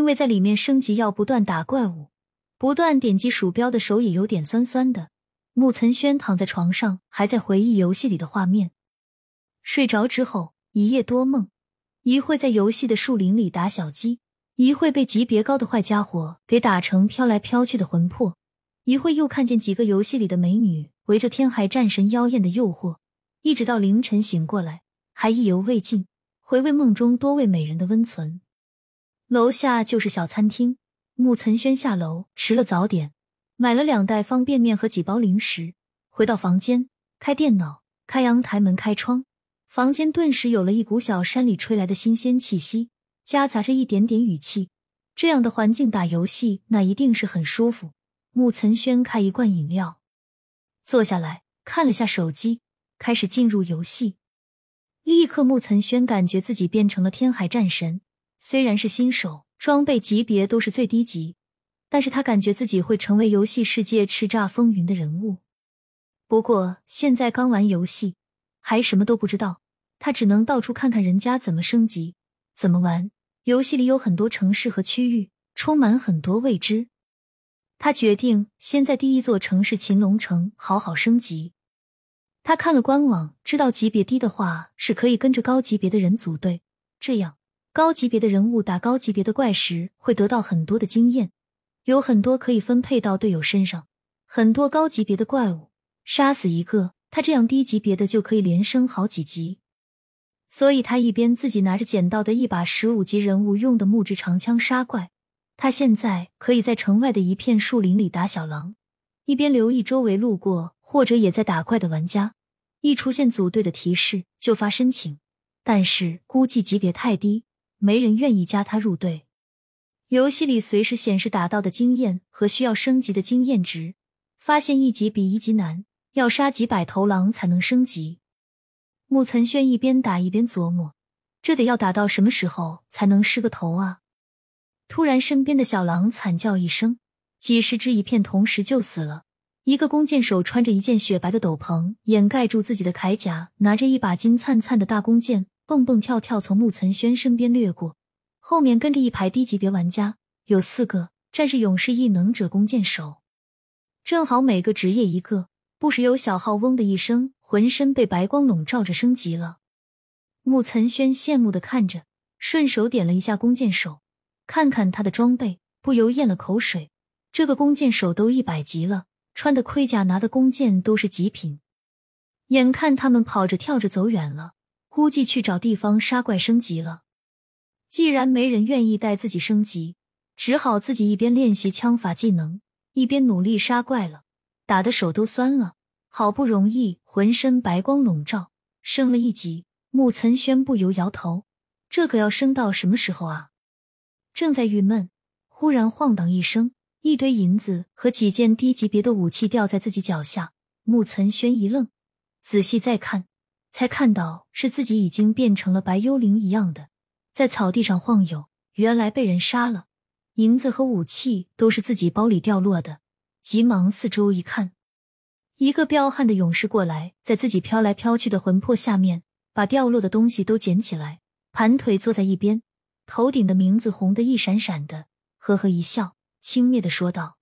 因为在里面升级要不断打怪物，不断点击鼠标的手也有点酸酸的。穆岑轩躺在床上，还在回忆游戏里的画面。睡着之后，一夜多梦，一会在游戏的树林里打小鸡，一会被级别高的坏家伙给打成飘来飘去的魂魄，一会又看见几个游戏里的美女围着天海战神妖艳的诱惑，一直到凌晨醒过来，还意犹未尽，回味梦中多位美人的温存。楼下就是小餐厅，穆岑轩下楼吃了早点。买了两袋方便面和几包零食，回到房间，开电脑，开阳台门，开窗，房间顿时有了一股小山里吹来的新鲜气息，夹杂着一点点雨气。这样的环境打游戏，那一定是很舒服。穆岑轩开一罐饮料，坐下来看了下手机，开始进入游戏。立刻，穆岑轩感觉自己变成了天海战神，虽然是新手，装备级别都是最低级。但是他感觉自己会成为游戏世界叱咤风云的人物。不过现在刚玩游戏，还什么都不知道，他只能到处看看人家怎么升级、怎么玩。游戏里有很多城市和区域，充满很多未知。他决定先在第一座城市秦龙城好好升级。他看了官网，知道级别低的话是可以跟着高级别的人组队，这样高级别的人物打高级别的怪时会得到很多的经验。有很多可以分配到队友身上，很多高级别的怪物，杀死一个，他这样低级别的就可以连升好几级。所以他一边自己拿着捡到的一把十五级人物用的木质长枪杀怪，他现在可以在城外的一片树林里打小狼，一边留意周围路过或者也在打怪的玩家，一出现组队的提示就发申请，但是估计级别太低，没人愿意加他入队。游戏里随时显示打到的经验和需要升级的经验值，发现一级比一级难，要杀几百头狼才能升级。木岑轩一边打一边琢磨，这得要打到什么时候才能失个头啊？突然，身边的小狼惨叫一声，几十只一片同时就死了。一个弓箭手穿着一件雪白的斗篷，掩盖住自己的铠甲，拿着一把金灿灿的大弓箭，蹦蹦跳跳从穆岑轩身边掠过。后面跟着一排低级别玩家，有四个战士、勇士、异能者、弓箭手，正好每个职业一个。不时有小号嗡的一声，浑身被白光笼罩着升级了。穆岑轩羡慕的看着，顺手点了一下弓箭手，看看他的装备，不由咽了口水。这个弓箭手都一百级了，穿的盔甲、拿的弓箭都是极品。眼看他们跑着跳着走远了，估计去找地方杀怪升级了。既然没人愿意带自己升级，只好自己一边练习枪法技能，一边努力杀怪了。打的手都酸了，好不容易浑身白光笼罩，升了一级。木岑轩不由摇头，这可要升到什么时候啊？正在郁闷，忽然晃荡一声，一堆银子和几件低级别的武器掉在自己脚下。木岑轩一愣，仔细再看，才看到是自己已经变成了白幽灵一样的。在草地上晃悠，原来被人杀了。银子和武器都是自己包里掉落的，急忙四周一看，一个彪悍的勇士过来，在自己飘来飘去的魂魄下面，把掉落的东西都捡起来，盘腿坐在一边，头顶的名字红的一闪闪的，呵呵一笑，轻蔑的说道：“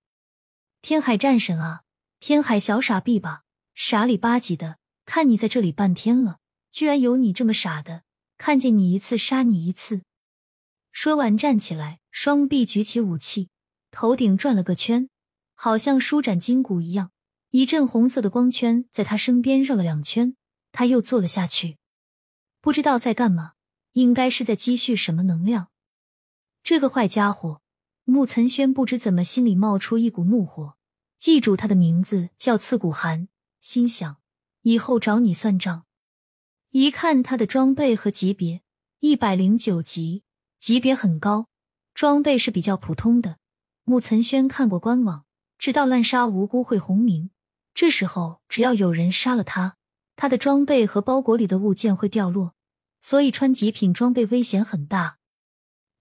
天海战神啊，天海小傻逼吧，傻里吧唧的，看你在这里半天了，居然有你这么傻的。”看见你一次杀你一次。说完站起来，双臂举起武器，头顶转了个圈，好像舒展筋骨一样。一阵红色的光圈在他身边绕了两圈，他又坐了下去，不知道在干嘛，应该是在积蓄什么能量。这个坏家伙，穆岑轩不知怎么心里冒出一股怒火，记住他的名字叫刺骨寒，心想以后找你算账。一看他的装备和级别，一百零九级，级别很高，装备是比较普通的。穆岑轩看过官网，知道滥杀无辜会红名，这时候只要有人杀了他，他的装备和包裹里的物件会掉落，所以穿极品装备危险很大。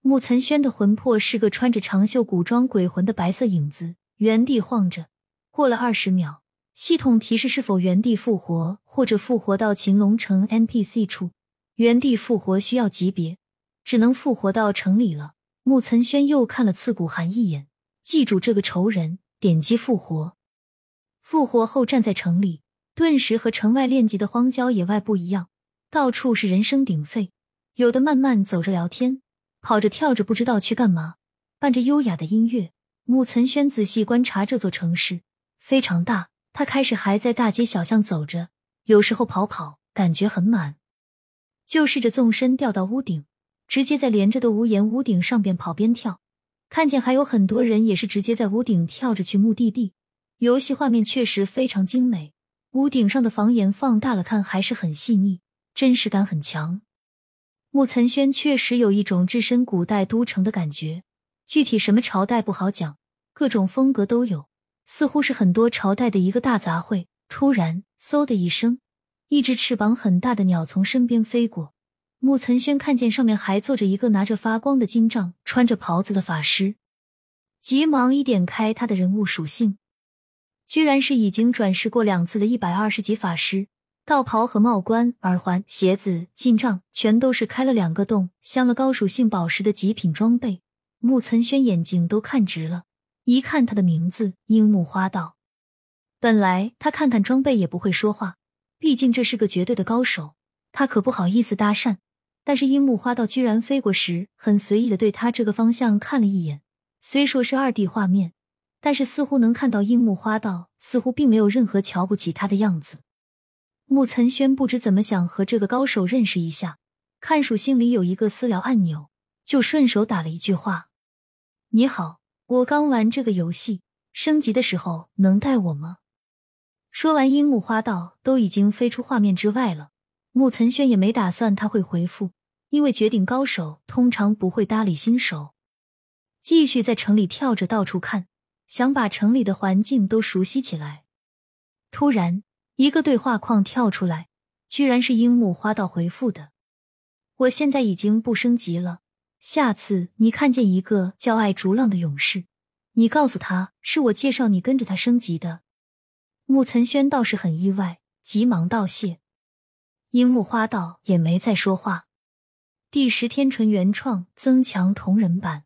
穆岑轩的魂魄是个穿着长袖古装鬼魂的白色影子，原地晃着，过了二十秒。系统提示是否原地复活，或者复活到秦龙城 NPC 处。原地复活需要级别，只能复活到城里了。木岑轩又看了刺骨寒一眼，记住这个仇人，点击复活。复活后站在城里，顿时和城外练级的荒郊野外不一样，到处是人声鼎沸，有的慢慢走着聊天，跑着跳着不知道去干嘛，伴着优雅的音乐。木岑轩仔细观察这座城市，非常大。他开始还在大街小巷走着，有时候跑跑，感觉很满，就试着纵身掉到屋顶。直接在连着的屋檐屋顶上边跑边跳，看见还有很多人也是直接在屋顶跳着去目的地。游戏画面确实非常精美，屋顶上的房檐放大了看还是很细腻，真实感很强。木岑轩确实有一种置身古代都城的感觉，具体什么朝代不好讲，各种风格都有，似乎是很多朝代的一个大杂烩。突然，嗖的一声，一只翅膀很大的鸟从身边飞过。木岑轩看见上面还坐着一个拿着发光的金杖、穿着袍子的法师，急忙一点开他的人物属性，居然是已经转世过两次的一百二十级法师。道袍和帽冠、耳环、鞋子、金杖，全都是开了两个洞、镶了高属性宝石的极品装备。木岑轩眼睛都看直了，一看他的名字樱木花道。本来他看看装备也不会说话，毕竟这是个绝对的高手，他可不好意思搭讪。但是樱木花道居然飞过时，很随意的对他这个方向看了一眼。虽说是二 D 画面，但是似乎能看到樱木花道似乎并没有任何瞧不起他的样子。木岑轩不知怎么想和这个高手认识一下，看属性里有一个私聊按钮，就顺手打了一句话：“你好，我刚玩这个游戏，升级的时候能带我吗？”说完，樱木花道都已经飞出画面之外了。木岑轩也没打算他会回复。因为绝顶高手通常不会搭理新手，继续在城里跳着到处看，想把城里的环境都熟悉起来。突然，一个对话框跳出来，居然是樱木花道回复的：“我现在已经不升级了，下次你看见一个叫爱逐浪的勇士，你告诉他是我介绍你跟着他升级的。”木岑轩倒是很意外，急忙道谢。樱木花道也没再说话。第十天纯原创增强同人版，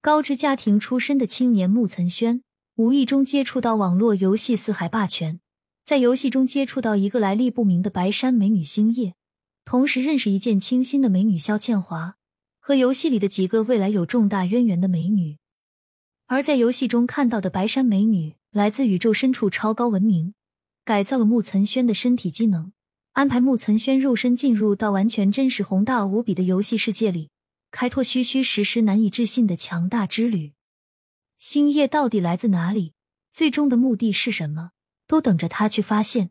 高知家庭出身的青年木岑轩，无意中接触到网络游戏《四海霸权》，在游戏中接触到一个来历不明的白山美女星夜，同时认识一见倾心的美女萧倩华，和游戏里的几个未来有重大渊源的美女。而在游戏中看到的白山美女，来自宇宙深处超高文明，改造了木岑轩的身体机能。安排木岑轩肉身进入到完全真实、宏大无比的游戏世界里，开拓虚虚实实、难以置信的强大之旅。星夜到底来自哪里？最终的目的是什么？都等着他去发现。